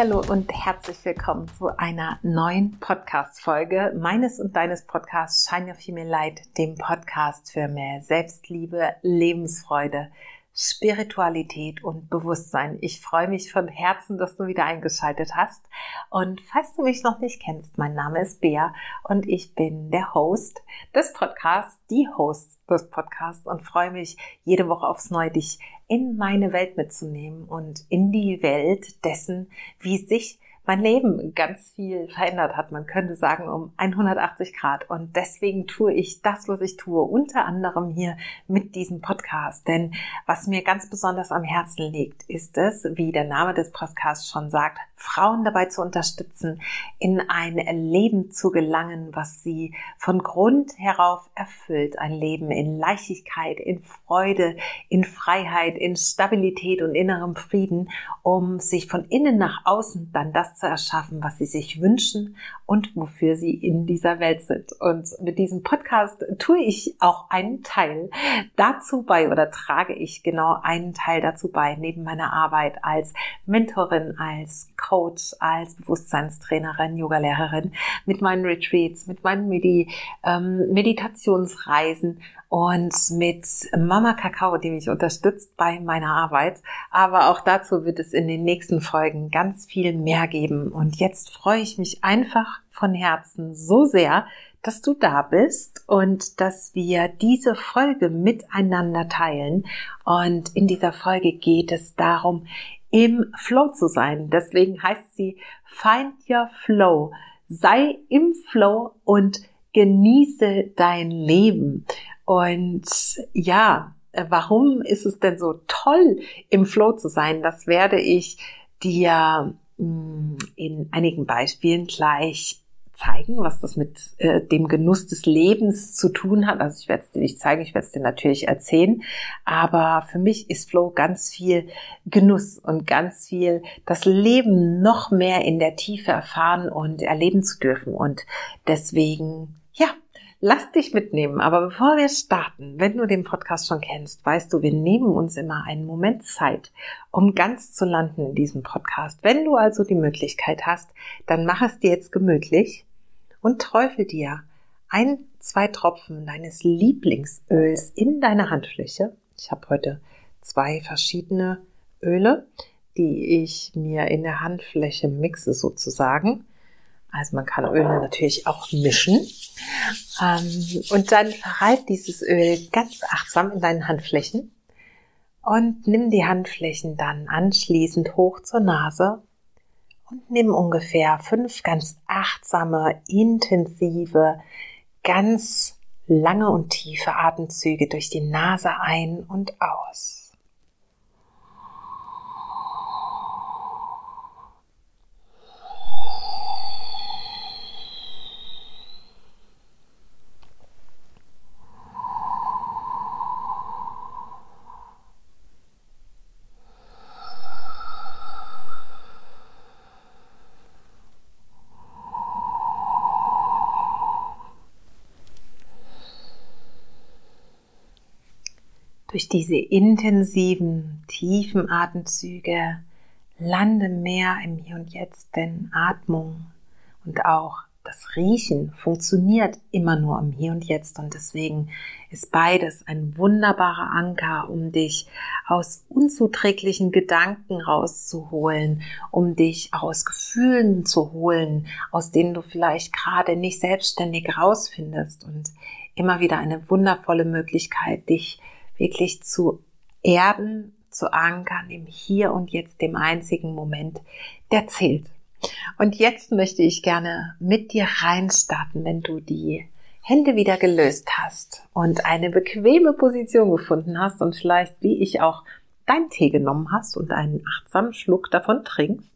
Hallo und herzlich willkommen zu einer neuen Podcast-Folge meines und deines Podcasts Shine Your Female Light, dem Podcast für mehr Selbstliebe, Lebensfreude, Spiritualität und Bewusstsein. Ich freue mich von Herzen, dass du wieder eingeschaltet hast. Und falls du mich noch nicht kennst, mein Name ist Bea und ich bin der Host des Podcasts, die Host des Podcasts und freue mich jede Woche aufs Neue, dich in meine Welt mitzunehmen und in die Welt dessen, wie sich mein Leben ganz viel verändert hat. Man könnte sagen um 180 Grad. Und deswegen tue ich das, was ich tue, unter anderem hier mit diesem Podcast. Denn was mir ganz besonders am Herzen liegt, ist es, wie der Name des Podcasts schon sagt, Frauen dabei zu unterstützen, in ein Leben zu gelangen, was sie von Grund herauf erfüllt. Ein Leben in Leichtigkeit, in Freude, in Freiheit, in Stabilität und innerem Frieden, um sich von innen nach außen dann das zu erschaffen, was sie sich wünschen und wofür sie in dieser Welt sind. Und mit diesem Podcast tue ich auch einen Teil dazu bei oder trage ich genau einen Teil dazu bei, neben meiner Arbeit als Mentorin, als Coach, als Bewusstseinstrainerin, Yogalehrerin, mit meinen Retreats, mit meinen Medi ähm, Meditationsreisen und mit Mama Kakao, die mich unterstützt bei meiner Arbeit. Aber auch dazu wird es in den nächsten Folgen ganz viel mehr geben. Und jetzt freue ich mich einfach von Herzen so sehr, dass du da bist und dass wir diese Folge miteinander teilen. Und in dieser Folge geht es darum, im Flow zu sein. Deswegen heißt sie Find Your Flow. Sei im Flow und genieße dein Leben. Und ja, warum ist es denn so toll, im Flow zu sein? Das werde ich dir mm, in einigen Beispielen gleich zeigen, was das mit äh, dem Genuss des Lebens zu tun hat. Also ich werde es dir nicht zeigen, ich werde es dir natürlich erzählen. Aber für mich ist Flow ganz viel Genuss und ganz viel das Leben noch mehr in der Tiefe erfahren und erleben zu dürfen. Und deswegen, ja, Lass dich mitnehmen. Aber bevor wir starten, wenn du den Podcast schon kennst, weißt du, wir nehmen uns immer einen Moment Zeit, um ganz zu landen in diesem Podcast. Wenn du also die Möglichkeit hast, dann mach es dir jetzt gemütlich und träufel dir ein, zwei Tropfen deines Lieblingsöls in deine Handfläche. Ich habe heute zwei verschiedene Öle, die ich mir in der Handfläche mixe sozusagen. Also man kann Öle natürlich auch mischen. Ähm, und dann verreib dieses Öl ganz achtsam in deinen Handflächen und nimm die Handflächen dann anschließend hoch zur Nase und nimm ungefähr fünf ganz achtsame, intensive, ganz lange und tiefe Atemzüge durch die Nase ein und aus. Durch diese intensiven, tiefen Atemzüge lande mehr im Hier und Jetzt, denn Atmung und auch das Riechen funktioniert immer nur im Hier und Jetzt. Und deswegen ist beides ein wunderbarer Anker, um dich aus unzuträglichen Gedanken rauszuholen, um dich aus Gefühlen zu holen, aus denen du vielleicht gerade nicht selbstständig rausfindest. Und immer wieder eine wundervolle Möglichkeit, dich wirklich zu erden, zu ankern im Hier und Jetzt, dem einzigen Moment, der zählt. Und jetzt möchte ich gerne mit dir reinstarten, wenn du die Hände wieder gelöst hast und eine bequeme Position gefunden hast und vielleicht, wie ich auch, dein Tee genommen hast und einen achtsamen Schluck davon trinkst.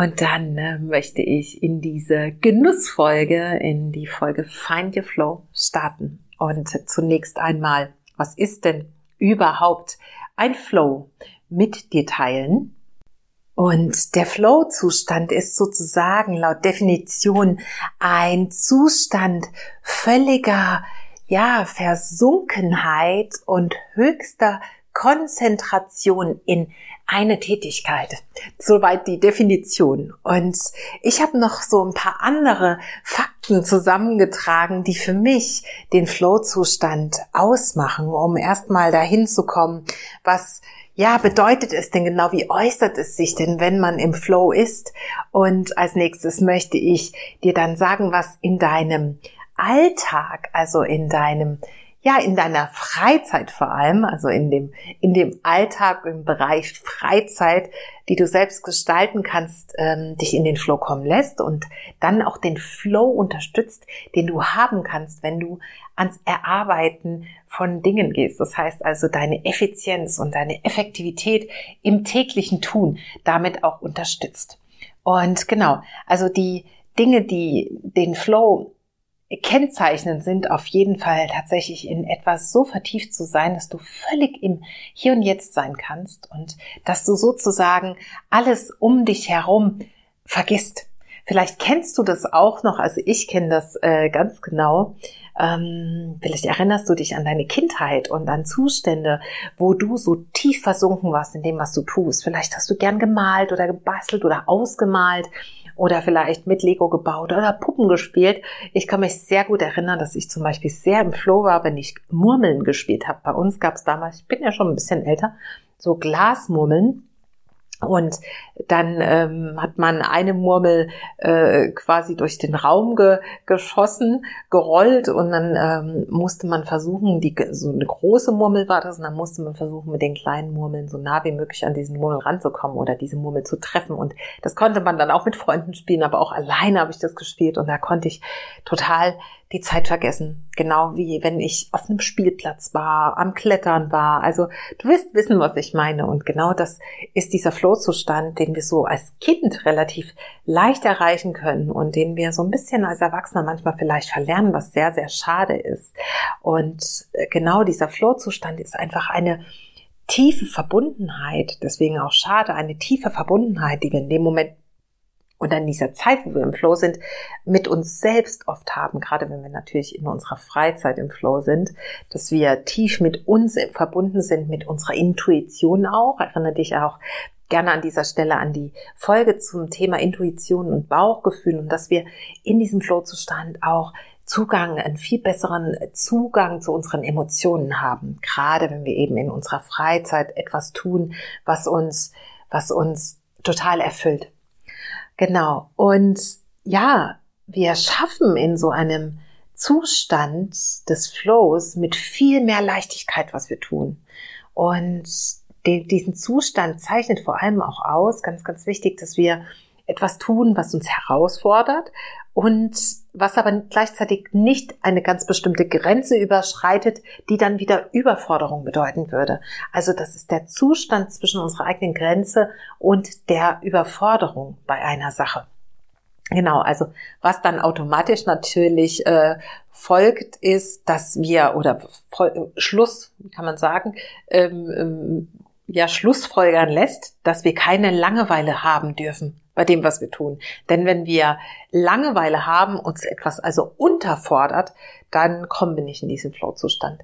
Und dann äh, möchte ich in diese Genussfolge, in die Folge Find Your Flow starten. Und zunächst einmal, was ist denn überhaupt ein Flow mit dir teilen? Und der Flow-Zustand ist sozusagen laut Definition ein Zustand völliger, ja, Versunkenheit und höchster Konzentration in eine Tätigkeit. Soweit die Definition. Und ich habe noch so ein paar andere Fakten zusammengetragen, die für mich den Flow-Zustand ausmachen, um erstmal dahin zu kommen, was ja, bedeutet es denn genau? Wie äußert es sich denn, wenn man im Flow ist? Und als nächstes möchte ich dir dann sagen, was in deinem Alltag, also in deinem ja, in deiner Freizeit vor allem, also in dem, in dem Alltag, im Bereich Freizeit, die du selbst gestalten kannst, ähm, dich in den Flow kommen lässt und dann auch den Flow unterstützt, den du haben kannst, wenn du ans Erarbeiten von Dingen gehst. Das heißt also deine Effizienz und deine Effektivität im täglichen Tun damit auch unterstützt. Und genau, also die Dinge, die den Flow kennzeichnend sind auf jeden Fall tatsächlich in etwas so vertieft zu sein, dass du völlig im Hier und Jetzt sein kannst und dass du sozusagen alles um dich herum vergisst. Vielleicht kennst du das auch noch, also ich kenne das äh, ganz genau. Ähm, vielleicht erinnerst du dich an deine Kindheit und an Zustände, wo du so tief versunken warst in dem, was du tust. Vielleicht hast du gern gemalt oder gebastelt oder ausgemalt oder vielleicht mit Lego gebaut oder Puppen gespielt. Ich kann mich sehr gut erinnern, dass ich zum Beispiel sehr im Flow war, wenn ich Murmeln gespielt habe. Bei uns gab es damals, ich bin ja schon ein bisschen älter, so Glasmurmeln. Und dann ähm, hat man eine Murmel äh, quasi durch den Raum ge geschossen, gerollt und dann ähm, musste man versuchen, die so eine große Murmel war das, und dann musste man versuchen, mit den kleinen Murmeln so nah wie möglich an diesen Murmel ranzukommen oder diese Murmel zu treffen. Und das konnte man dann auch mit Freunden spielen, aber auch alleine habe ich das gespielt und da konnte ich total die Zeit vergessen. Genau wie wenn ich auf einem Spielplatz war, am Klettern war. Also du wirst wissen, was ich meine. Und genau das ist dieser Flow-Zustand, den wir so als Kind relativ leicht erreichen können und den wir so ein bisschen als Erwachsener manchmal vielleicht verlernen, was sehr, sehr schade ist. Und äh, genau dieser Flow-Zustand ist einfach eine tiefe Verbundenheit, deswegen auch schade, eine tiefe Verbundenheit, die wir in dem Moment und an dieser Zeit, wo wir im Flow sind, mit uns selbst oft haben, gerade wenn wir natürlich in unserer Freizeit im Flow sind, dass wir tief mit uns verbunden sind, mit unserer Intuition auch. Erinnere dich auch gerne an dieser Stelle an die Folge zum Thema Intuition und Bauchgefühl und dass wir in diesem Flow-Zustand auch Zugang, einen viel besseren Zugang zu unseren Emotionen haben. Gerade wenn wir eben in unserer Freizeit etwas tun, was uns, was uns total erfüllt. Genau. Und ja, wir schaffen in so einem Zustand des Flows mit viel mehr Leichtigkeit, was wir tun. Und diesen Zustand zeichnet vor allem auch aus, ganz, ganz wichtig, dass wir etwas tun, was uns herausfordert und was aber gleichzeitig nicht eine ganz bestimmte Grenze überschreitet, die dann wieder Überforderung bedeuten würde. Also das ist der Zustand zwischen unserer eigenen Grenze und der Überforderung bei einer Sache. Genau, also was dann automatisch natürlich äh, folgt, ist, dass wir oder Schluss kann man sagen, ähm, ähm, ja Schlussfolgern lässt, dass wir keine Langeweile haben dürfen bei dem, was wir tun. Denn wenn wir Langeweile haben, uns etwas also unterfordert, dann kommen wir nicht in diesen Flow-Zustand,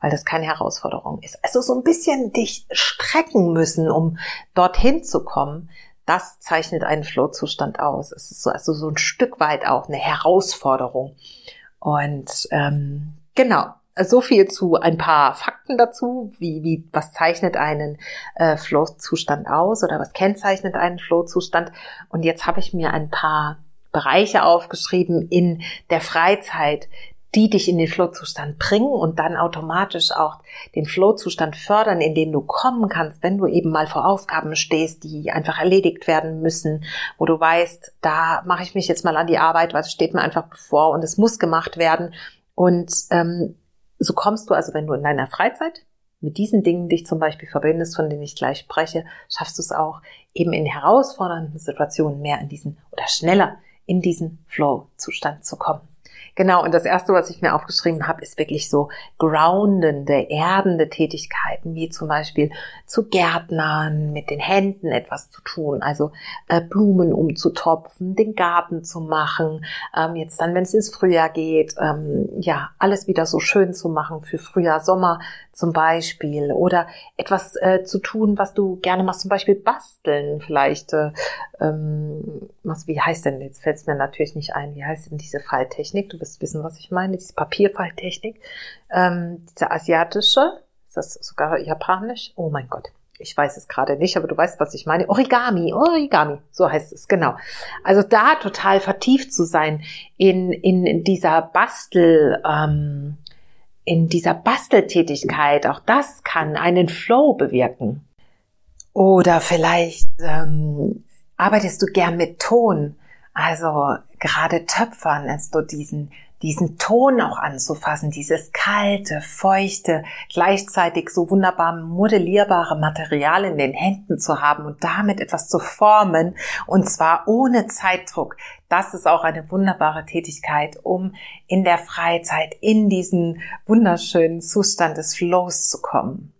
weil das keine Herausforderung ist. Also so ein bisschen dich strecken müssen, um dorthin zu kommen, das zeichnet einen Flow-Zustand aus. Es ist so, also so ein Stück weit auch eine Herausforderung. Und ähm, genau, so viel zu ein paar Fakten dazu, wie, wie was zeichnet einen äh, Flow-Zustand aus oder was kennzeichnet einen Flow-Zustand. Und jetzt habe ich mir ein paar Bereiche aufgeschrieben in der Freizeit, die dich in den Flow-Zustand bringen und dann automatisch auch den Flow-Zustand fördern, in den du kommen kannst, wenn du eben mal vor Aufgaben stehst, die einfach erledigt werden müssen, wo du weißt, da mache ich mich jetzt mal an die Arbeit, was steht mir einfach bevor und es muss gemacht werden. Und ähm, so kommst du also, wenn du in deiner Freizeit mit diesen Dingen dich zum Beispiel verbindest, von denen ich gleich spreche, schaffst du es auch eben in herausfordernden Situationen mehr in diesen oder schneller in diesen Flow-Zustand zu kommen. Genau, und das Erste, was ich mir aufgeschrieben habe, ist wirklich so groundende, erdende Tätigkeiten, wie zum Beispiel zu Gärtnern, mit den Händen etwas zu tun, also äh, Blumen umzutopfen, den Garten zu machen, ähm, jetzt dann, wenn es ins Frühjahr geht, ähm, ja, alles wieder so schön zu machen für Frühjahr, Sommer zum Beispiel, oder etwas äh, zu tun, was du gerne machst, zum Beispiel basteln, vielleicht, äh, ähm, was, wie heißt denn, jetzt fällt es mir natürlich nicht ein, wie heißt denn diese Falltechnik? Du wirst wissen, was ich meine, diese Papierfalltechnik, ähm, diese asiatische, ist das sogar japanisch? Oh mein Gott. Ich weiß es gerade nicht, aber du weißt, was ich meine. Origami, Origami, so heißt es, genau. Also da total vertieft zu sein in, in, in dieser Bastel, ähm, in dieser Basteltätigkeit, auch das kann einen Flow bewirken. Oder vielleicht ähm, arbeitest du gern mit Ton. Also gerade Töpfern, als du diesen diesen Ton auch anzufassen, dieses kalte, feuchte, gleichzeitig so wunderbar modellierbare Material in den Händen zu haben und damit etwas zu formen und zwar ohne Zeitdruck. Das ist auch eine wunderbare Tätigkeit, um in der Freizeit in diesen wunderschönen Zustand des Flows zu kommen.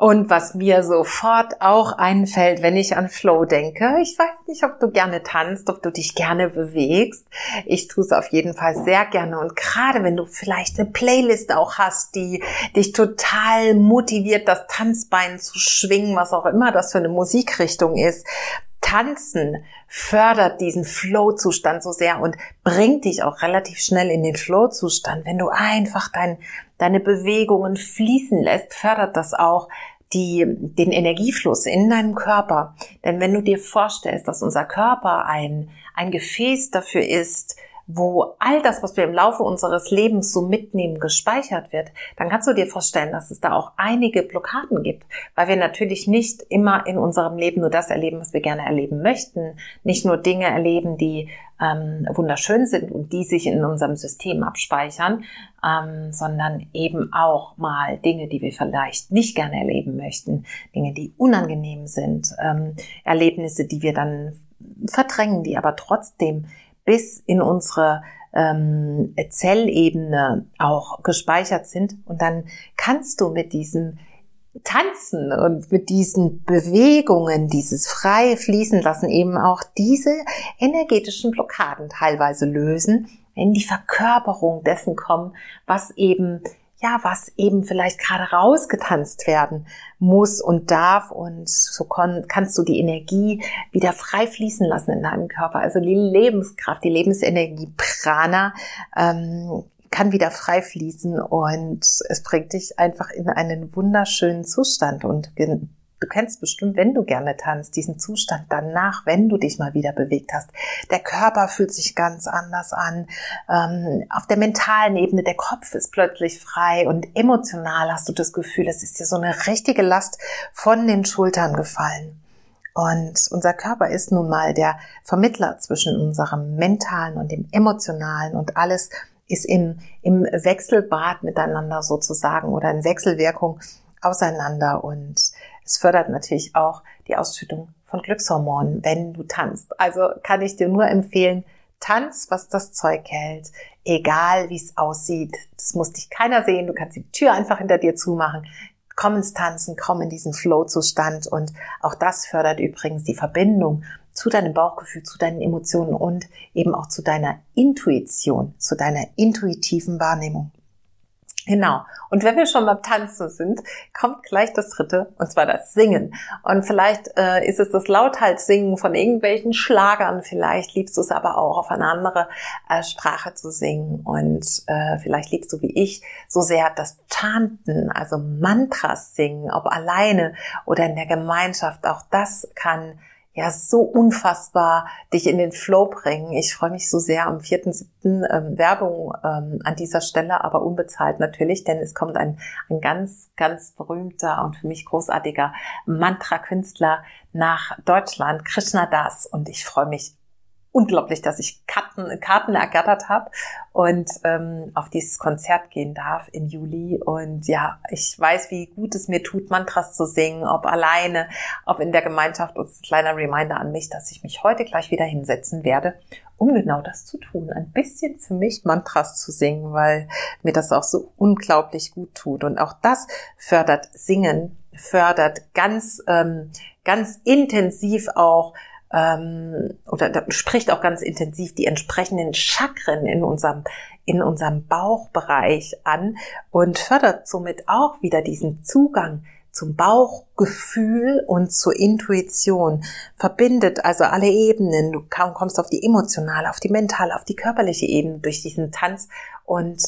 Und was mir sofort auch einfällt, wenn ich an Flow denke, ich weiß nicht, ob du gerne tanzt, ob du dich gerne bewegst. Ich tue es auf jeden Fall sehr gerne. Und gerade wenn du vielleicht eine Playlist auch hast, die dich total motiviert, das Tanzbein zu schwingen, was auch immer das für eine Musikrichtung ist, Tanzen fördert diesen Flow-Zustand so sehr und bringt dich auch relativ schnell in den Flow-Zustand. Wenn du einfach dein, deine Bewegungen fließen lässt, fördert das auch die, den Energiefluss in deinem Körper. Denn wenn du dir vorstellst, dass unser Körper ein, ein Gefäß dafür ist, wo all das, was wir im Laufe unseres Lebens so mitnehmen, gespeichert wird, dann kannst du dir vorstellen, dass es da auch einige Blockaden gibt, weil wir natürlich nicht immer in unserem Leben nur das erleben, was wir gerne erleben möchten, nicht nur Dinge erleben, die ähm, wunderschön sind und die sich in unserem System abspeichern, ähm, sondern eben auch mal Dinge, die wir vielleicht nicht gerne erleben möchten, Dinge, die unangenehm sind, ähm, Erlebnisse, die wir dann verdrängen, die aber trotzdem bis in unsere ähm, Zellebene auch gespeichert sind. Und dann kannst du mit diesem Tanzen und mit diesen Bewegungen, dieses frei fließen lassen, eben auch diese energetischen Blockaden teilweise lösen, in die Verkörperung dessen kommen, was eben ja, was eben vielleicht gerade rausgetanzt werden muss und darf und so kannst du die Energie wieder frei fließen lassen in deinem Körper. Also die Lebenskraft, die Lebensenergie Prana ähm, kann wieder frei fließen und es bringt dich einfach in einen wunderschönen Zustand und Du kennst bestimmt, wenn du gerne tanzt, diesen Zustand danach, wenn du dich mal wieder bewegt hast. Der Körper fühlt sich ganz anders an. Ähm, auf der mentalen Ebene, der Kopf ist plötzlich frei und emotional hast du das Gefühl, es ist dir so eine richtige Last von den Schultern gefallen. Und unser Körper ist nun mal der Vermittler zwischen unserem mentalen und dem emotionalen und alles ist im, im Wechselbad miteinander sozusagen oder in Wechselwirkung auseinander und es fördert natürlich auch die Ausschüttung von Glückshormonen, wenn du tanzt. Also kann ich dir nur empfehlen, tanz, was das Zeug hält, egal wie es aussieht. Das muss dich keiner sehen. Du kannst die Tür einfach hinter dir zumachen. Komm ins Tanzen, komm in diesen Flow-Zustand und auch das fördert übrigens die Verbindung zu deinem Bauchgefühl, zu deinen Emotionen und eben auch zu deiner Intuition, zu deiner intuitiven Wahrnehmung. Genau. Und wenn wir schon beim Tanzen sind, kommt gleich das dritte, und zwar das Singen. Und vielleicht äh, ist es das Lauthalssingen von irgendwelchen Schlagern, vielleicht liebst du es aber auch auf eine andere äh, Sprache zu singen. Und äh, vielleicht liebst du wie ich so sehr das Chanten, also Mantras singen, ob alleine oder in der Gemeinschaft. Auch das kann ja so unfassbar dich in den Flow bringen. Ich freue mich so sehr am 4.7. Ähm, Werbung ähm, an dieser Stelle, aber unbezahlt natürlich, denn es kommt ein, ein ganz, ganz berühmter und für mich großartiger Mantra-Künstler nach Deutschland, Krishna Das. Und ich freue mich unglaublich, dass ich Karten, Karten ergattert habe und ähm, auf dieses Konzert gehen darf im Juli. Und ja, ich weiß, wie gut es mir tut, Mantras zu singen, ob alleine, ob in der Gemeinschaft. Und ein kleiner Reminder an mich, dass ich mich heute gleich wieder hinsetzen werde um genau das zu tun. Ein bisschen für mich Mantras zu singen, weil mir das auch so unglaublich gut tut. Und auch das fördert Singen, fördert ganz, ähm, ganz intensiv auch ähm, oder spricht auch ganz intensiv die entsprechenden Chakren in unserem in unserem Bauchbereich an und fördert somit auch wieder diesen Zugang zum Bauchgefühl und zur Intuition, verbindet also alle Ebenen. Du kommst auf die emotionale, auf die mentale, auf die körperliche Ebene durch diesen Tanz und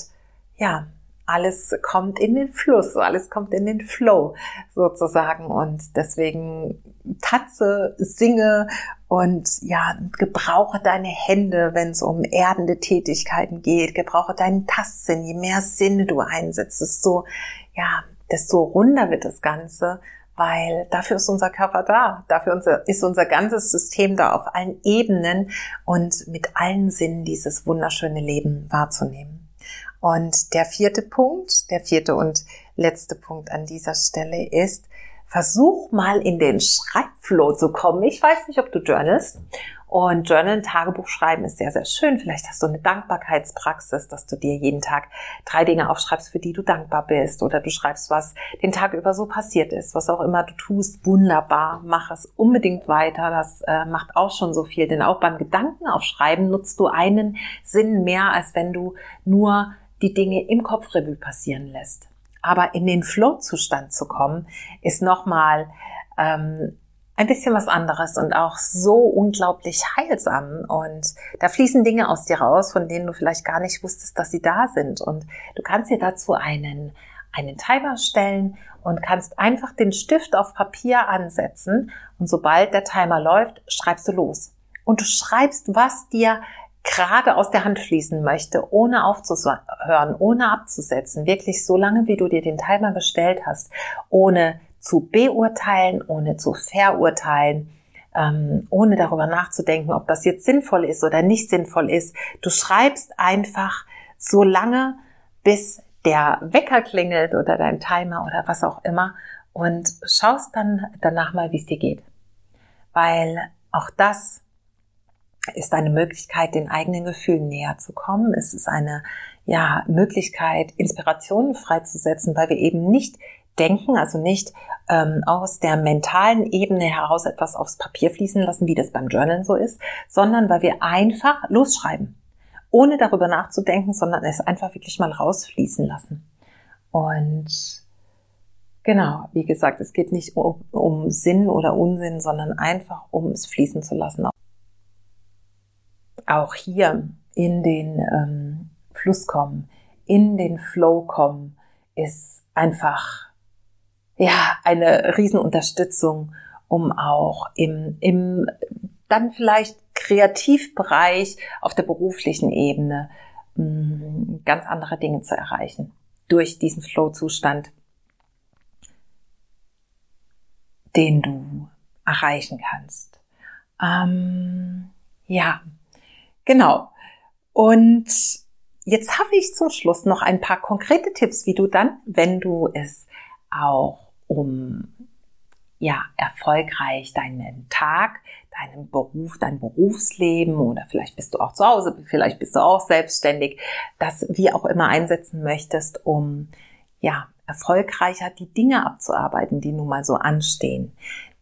ja, alles kommt in den Fluss, alles kommt in den Flow sozusagen. Und deswegen tanze, singe und ja, gebrauche deine Hände, wenn es um erdende Tätigkeiten geht, gebrauche deinen Tastsinn, je mehr Sinne du einsetzt, desto ja, desto runder wird das Ganze, weil dafür ist unser Körper da, dafür ist unser ganzes System da auf allen Ebenen und mit allen Sinnen dieses wunderschöne Leben wahrzunehmen. Und der vierte Punkt, der vierte und letzte Punkt an dieser Stelle ist, versuch mal in den Schreibflow zu kommen. Ich weiß nicht, ob du journalst und Journal, Tagebuch schreiben ist sehr, sehr schön. Vielleicht hast du eine Dankbarkeitspraxis, dass du dir jeden Tag drei Dinge aufschreibst, für die du dankbar bist. Oder du schreibst, was den Tag über so passiert ist. Was auch immer du tust, wunderbar. Mach es unbedingt weiter. Das äh, macht auch schon so viel. Denn auch beim Gedankenaufschreiben nutzt du einen Sinn mehr, als wenn du nur die Dinge im Kopfrevue passieren lässt. Aber in den Flow-Zustand zu kommen, ist nochmal ähm, ein bisschen was anderes und auch so unglaublich heilsam. Und da fließen Dinge aus dir raus, von denen du vielleicht gar nicht wusstest, dass sie da sind. Und du kannst dir dazu einen, einen Timer stellen und kannst einfach den Stift auf Papier ansetzen. Und sobald der Timer läuft, schreibst du los. Und du schreibst, was dir gerade aus der Hand fließen möchte, ohne aufzuhören, ohne abzusetzen, wirklich so lange, wie du dir den Timer gestellt hast, ohne zu beurteilen, ohne zu verurteilen, ähm, ohne darüber nachzudenken, ob das jetzt sinnvoll ist oder nicht sinnvoll ist. Du schreibst einfach so lange, bis der Wecker klingelt oder dein Timer oder was auch immer und schaust dann danach mal, wie es dir geht. Weil auch das ist eine Möglichkeit, den eigenen Gefühlen näher zu kommen. Es ist eine ja, Möglichkeit, Inspirationen freizusetzen, weil wir eben nicht denken, also nicht ähm, aus der mentalen Ebene heraus etwas aufs Papier fließen lassen, wie das beim Journalen so ist, sondern weil wir einfach losschreiben, ohne darüber nachzudenken, sondern es einfach wirklich mal rausfließen lassen. Und genau, wie gesagt, es geht nicht um, um Sinn oder Unsinn, sondern einfach um es fließen zu lassen. Auch hier in den ähm, Fluss kommen, in den Flow kommen, ist einfach ja, eine Riesenunterstützung, um auch im, im dann vielleicht Kreativbereich auf der beruflichen Ebene mh, mm, ganz andere Dinge zu erreichen durch diesen Flow-Zustand, den du erreichen kannst. Ähm, ja, genau. Und jetzt habe ich zum Schluss noch ein paar konkrete Tipps, wie du dann, wenn du es auch um ja, erfolgreich deinen Tag, deinen Beruf, dein Berufsleben oder vielleicht bist du auch zu Hause, vielleicht bist du auch selbstständig, das wie auch immer einsetzen möchtest, um ja, erfolgreicher die Dinge abzuarbeiten, die nun mal so anstehen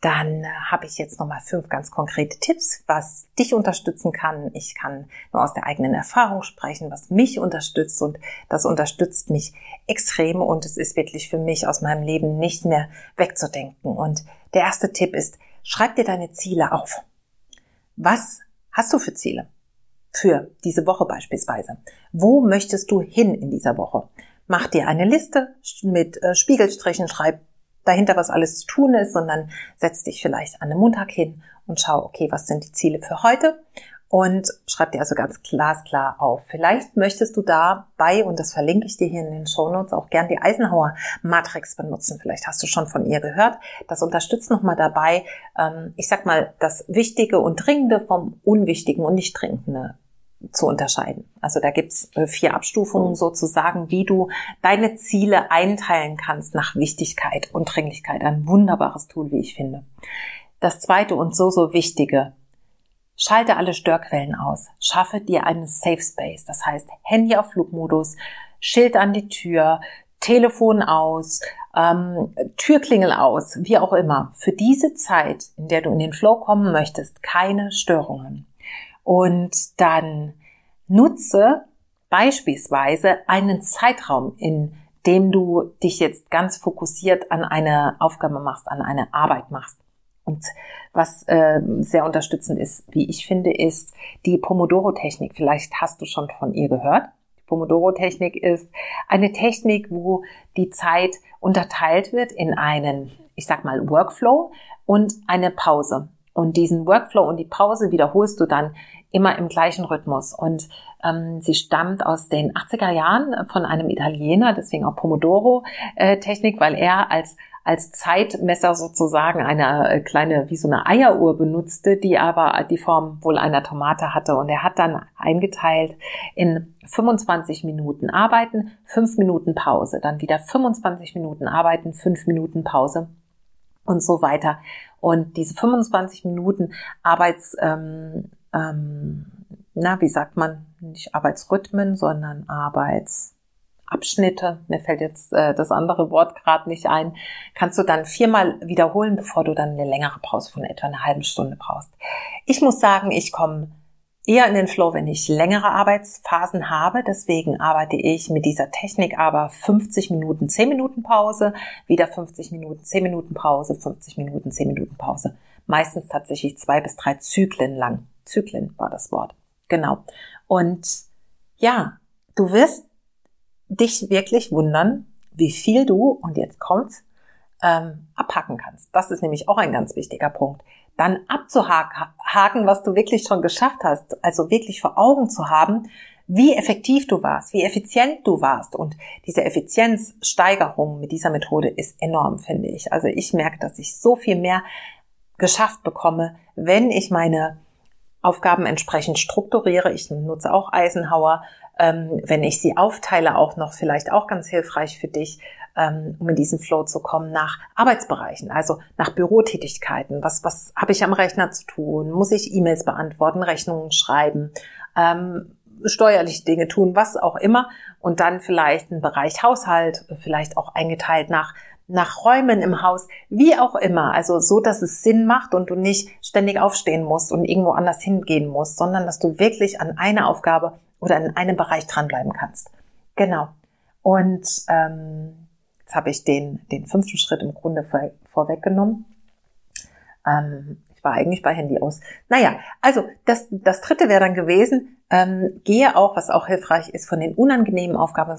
dann habe ich jetzt nochmal fünf ganz konkrete Tipps, was dich unterstützen kann. Ich kann nur aus der eigenen Erfahrung sprechen, was mich unterstützt und das unterstützt mich extrem und es ist wirklich für mich aus meinem Leben nicht mehr wegzudenken. Und der erste Tipp ist, schreib dir deine Ziele auf. Was hast du für Ziele? Für diese Woche beispielsweise. Wo möchtest du hin in dieser Woche? Mach dir eine Liste mit äh, Spiegelstrichen, schreib dahinter, was alles zu tun ist, sondern setz dich vielleicht an einem Montag hin und schau, okay, was sind die Ziele für heute? Und schreib dir also ganz glasklar auf. Vielleicht möchtest du dabei, und das verlinke ich dir hier in den Show Notes, auch gern die Eisenhower Matrix benutzen. Vielleicht hast du schon von ihr gehört. Das unterstützt nochmal dabei, ähm, ich sag mal, das Wichtige und Dringende vom Unwichtigen und nicht Dringende zu unterscheiden. Also da gibt's äh, vier Abstufungen sozusagen, wie du deine Ziele einteilen kannst nach Wichtigkeit und Dringlichkeit. Ein wunderbares Tool, wie ich finde. Das zweite und so, so wichtige. Schalte alle Störquellen aus. Schaffe dir einen Safe Space. Das heißt, Handy auf Flugmodus, Schild an die Tür, Telefon aus, ähm, Türklingel aus, wie auch immer. Für diese Zeit, in der du in den Flow kommen möchtest, keine Störungen. Und dann nutze beispielsweise einen Zeitraum, in dem du dich jetzt ganz fokussiert an eine Aufgabe machst, an eine Arbeit machst. Und was äh, sehr unterstützend ist, wie ich finde, ist die Pomodoro-Technik. Vielleicht hast du schon von ihr gehört. Die Pomodoro-Technik ist eine Technik, wo die Zeit unterteilt wird in einen, ich sag mal, Workflow und eine Pause. Und diesen Workflow und die Pause wiederholst du dann immer im gleichen Rhythmus. Und ähm, sie stammt aus den 80er Jahren von einem Italiener, deswegen auch Pomodoro-Technik, äh, weil er als als Zeitmesser sozusagen eine äh, kleine, wie so eine Eieruhr benutzte, die aber die Form wohl einer Tomate hatte. Und er hat dann eingeteilt in 25 Minuten arbeiten, 5 Minuten Pause, dann wieder 25 Minuten arbeiten, 5 Minuten Pause und so weiter. Und diese 25 Minuten Arbeits, ähm, ähm, na, wie sagt man, nicht Arbeitsrhythmen, sondern Arbeits, Abschnitte, mir fällt jetzt äh, das andere Wort gerade nicht ein, kannst du dann viermal wiederholen, bevor du dann eine längere Pause von etwa einer halben Stunde brauchst. Ich muss sagen, ich komme eher in den Flow, wenn ich längere Arbeitsphasen habe. Deswegen arbeite ich mit dieser Technik aber 50 Minuten, 10 Minuten Pause, wieder 50 Minuten, 10 Minuten Pause, 50 Minuten, 10 Minuten Pause. Meistens tatsächlich zwei bis drei Zyklen lang. Zyklen war das Wort. Genau. Und ja, du wirst dich wirklich wundern, wie viel du, und jetzt kommt's, ähm, abhaken kannst. Das ist nämlich auch ein ganz wichtiger Punkt. Dann abzuhaken, was du wirklich schon geschafft hast, also wirklich vor Augen zu haben, wie effektiv du warst, wie effizient du warst. Und diese Effizienzsteigerung mit dieser Methode ist enorm, finde ich. Also ich merke, dass ich so viel mehr geschafft bekomme, wenn ich meine Aufgaben entsprechend strukturiere. Ich nutze auch Eisenhower, ähm, wenn ich sie aufteile, auch noch vielleicht auch ganz hilfreich für dich, ähm, um in diesen Flow zu kommen, nach Arbeitsbereichen, also nach Bürotätigkeiten. Was, was habe ich am Rechner zu tun? Muss ich E-Mails beantworten, Rechnungen schreiben, ähm, steuerliche Dinge tun, was auch immer. Und dann vielleicht ein Bereich Haushalt, vielleicht auch eingeteilt nach nach Räumen im Haus, wie auch immer. Also so, dass es Sinn macht und du nicht ständig aufstehen musst und irgendwo anders hingehen musst, sondern dass du wirklich an einer Aufgabe oder in einem Bereich dranbleiben kannst. Genau. Und ähm, jetzt habe ich den, den fünften Schritt im Grunde vor, vorweggenommen. Ähm, ich war eigentlich bei Handy aus. Naja, also das, das dritte wäre dann gewesen, ähm, gehe auch, was auch hilfreich ist, von den unangenehmen Aufgaben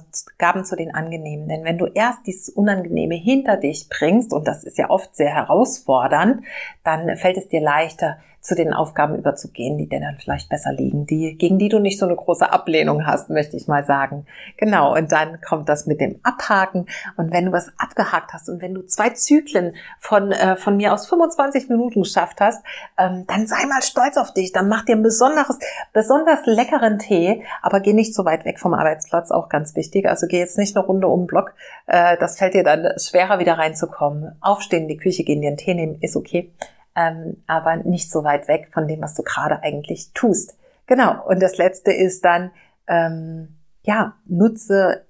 zu den angenehmen. Denn wenn du erst dieses Unangenehme hinter dich bringst, und das ist ja oft sehr herausfordernd, dann fällt es dir leichter, zu den Aufgaben überzugehen, die dir dann vielleicht besser liegen, die, gegen die du nicht so eine große Ablehnung hast, möchte ich mal sagen. Genau. Und dann kommt das mit dem Abhaken. Und wenn du was abgehakt hast und wenn du zwei Zyklen von, äh, von mir aus 25 Minuten geschafft hast, ähm, dann sei mal stolz auf dich. Dann mach dir ein besonderes, besonders leckeren Tee, aber geh nicht so weit weg vom Arbeitsplatz, auch ganz wichtig. Also geh jetzt nicht eine Runde um den Block. Äh, das fällt dir dann schwerer wieder reinzukommen. Aufstehen, in die Küche gehen, dir einen Tee nehmen, ist okay ähm, aber nicht so weit weg von dem, was du gerade eigentlich tust. Genau. Und das letzte ist dann, ähm, ja, nutze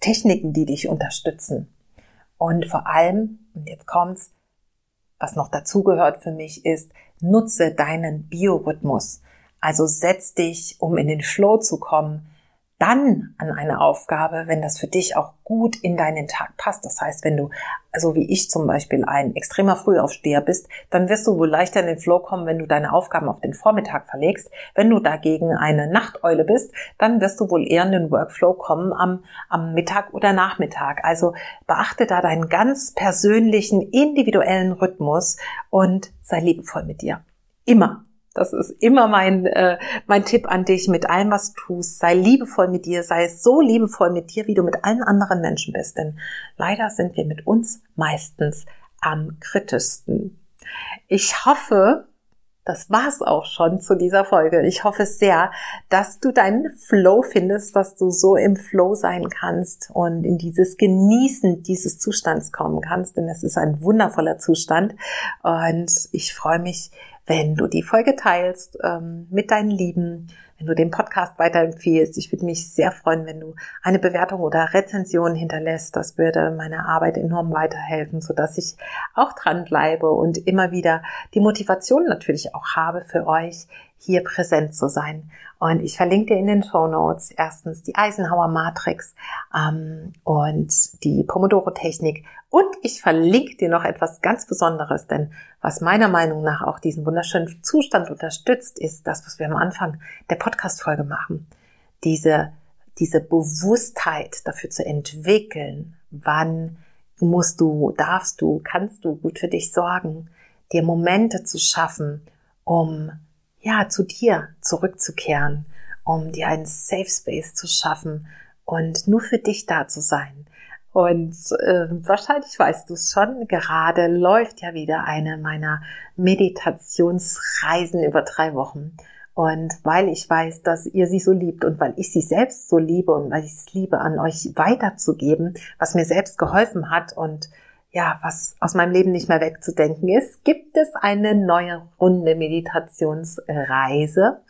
Techniken, die dich unterstützen. Und vor allem, und jetzt kommt's, was noch dazugehört für mich ist, nutze deinen Biorhythmus. Also setz dich, um in den Flow zu kommen, dann an eine Aufgabe, wenn das für dich auch gut in deinen Tag passt. Das heißt, wenn du, so wie ich zum Beispiel, ein extremer Frühaufsteher bist, dann wirst du wohl leichter in den Flow kommen, wenn du deine Aufgaben auf den Vormittag verlegst. Wenn du dagegen eine Nachteule bist, dann wirst du wohl eher in den Workflow kommen am, am Mittag oder Nachmittag. Also beachte da deinen ganz persönlichen, individuellen Rhythmus und sei liebevoll mit dir. Immer. Das ist immer mein, äh, mein Tipp an dich mit allem, was du tust. Sei liebevoll mit dir, sei so liebevoll mit dir, wie du mit allen anderen Menschen bist. Denn leider sind wir mit uns meistens am kritischsten. Ich hoffe, das war's auch schon zu dieser Folge. Ich hoffe sehr, dass du deinen Flow findest, dass du so im Flow sein kannst und in dieses Genießen dieses Zustands kommen kannst, denn es ist ein wundervoller Zustand. Und ich freue mich, wenn du die Folge teilst ähm, mit deinen Lieben, wenn du den Podcast weiterempfiehlst. Ich würde mich sehr freuen, wenn du eine Bewertung oder Rezension hinterlässt. Das würde meiner Arbeit enorm weiterhelfen, sodass ich auch dranbleibe und immer wieder die Motivation natürlich auch habe für euch, hier präsent zu sein. Und ich verlinke dir in den Show Notes erstens die Eisenhower Matrix ähm, und die Pomodoro-Technik. Und ich verlinke dir noch etwas ganz Besonderes, denn was meiner Meinung nach auch diesen wunderschönen Zustand unterstützt, ist das, was wir am Anfang der Podcast-Folge machen. Diese, diese Bewusstheit dafür zu entwickeln, wann musst du, darfst du, kannst du gut für dich sorgen, dir Momente zu schaffen, um ja, zu dir zurückzukehren, um dir einen Safe Space zu schaffen und nur für dich da zu sein. Und äh, wahrscheinlich weißt du es schon, gerade läuft ja wieder eine meiner Meditationsreisen über drei Wochen. Und weil ich weiß, dass ihr sie so liebt und weil ich sie selbst so liebe und weil ich es liebe, an euch weiterzugeben, was mir selbst geholfen hat und ja, was aus meinem Leben nicht mehr wegzudenken ist, gibt es eine neue Runde Meditationsreise.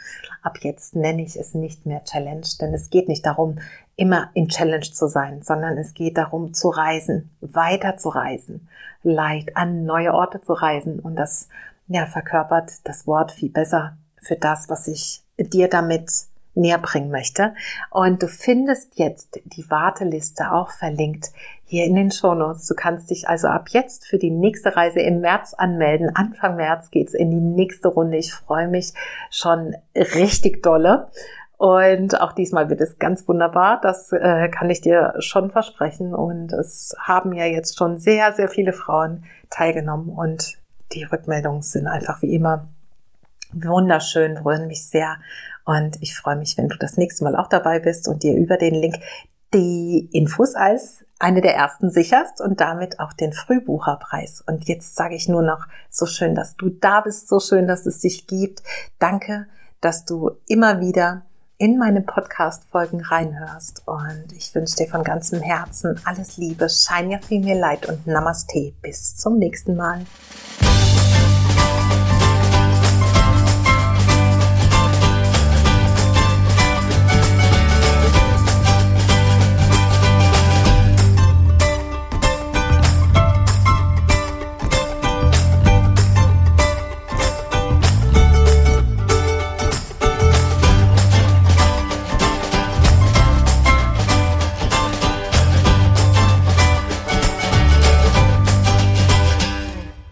Ab jetzt nenne ich es nicht mehr Challenge, denn es geht nicht darum, immer in Challenge zu sein, sondern es geht darum zu reisen, weiter zu reisen, leicht an neue Orte zu reisen und das ja, verkörpert das Wort viel besser für das, was ich dir damit näher bringen möchte. Und du findest jetzt die Warteliste auch verlinkt hier in den Shownotes. Du kannst dich also ab jetzt für die nächste Reise im März anmelden. Anfang März geht's in die nächste Runde. Ich freue mich schon richtig dolle. Und auch diesmal wird es ganz wunderbar. Das äh, kann ich dir schon versprechen. Und es haben ja jetzt schon sehr, sehr viele Frauen teilgenommen. Und die Rückmeldungen sind einfach wie immer wunderschön, freuen mich sehr. Und ich freue mich, wenn du das nächste Mal auch dabei bist und dir über den Link die Infos als eine der ersten sicherst und damit auch den Frühbucherpreis. Und jetzt sage ich nur noch, so schön, dass du da bist, so schön, dass es dich gibt. Danke, dass du immer wieder in meine Podcast-Folgen reinhörst. Und ich wünsche dir von ganzem Herzen alles Liebe, Shine Your Female Light und Namaste. Bis zum nächsten Mal.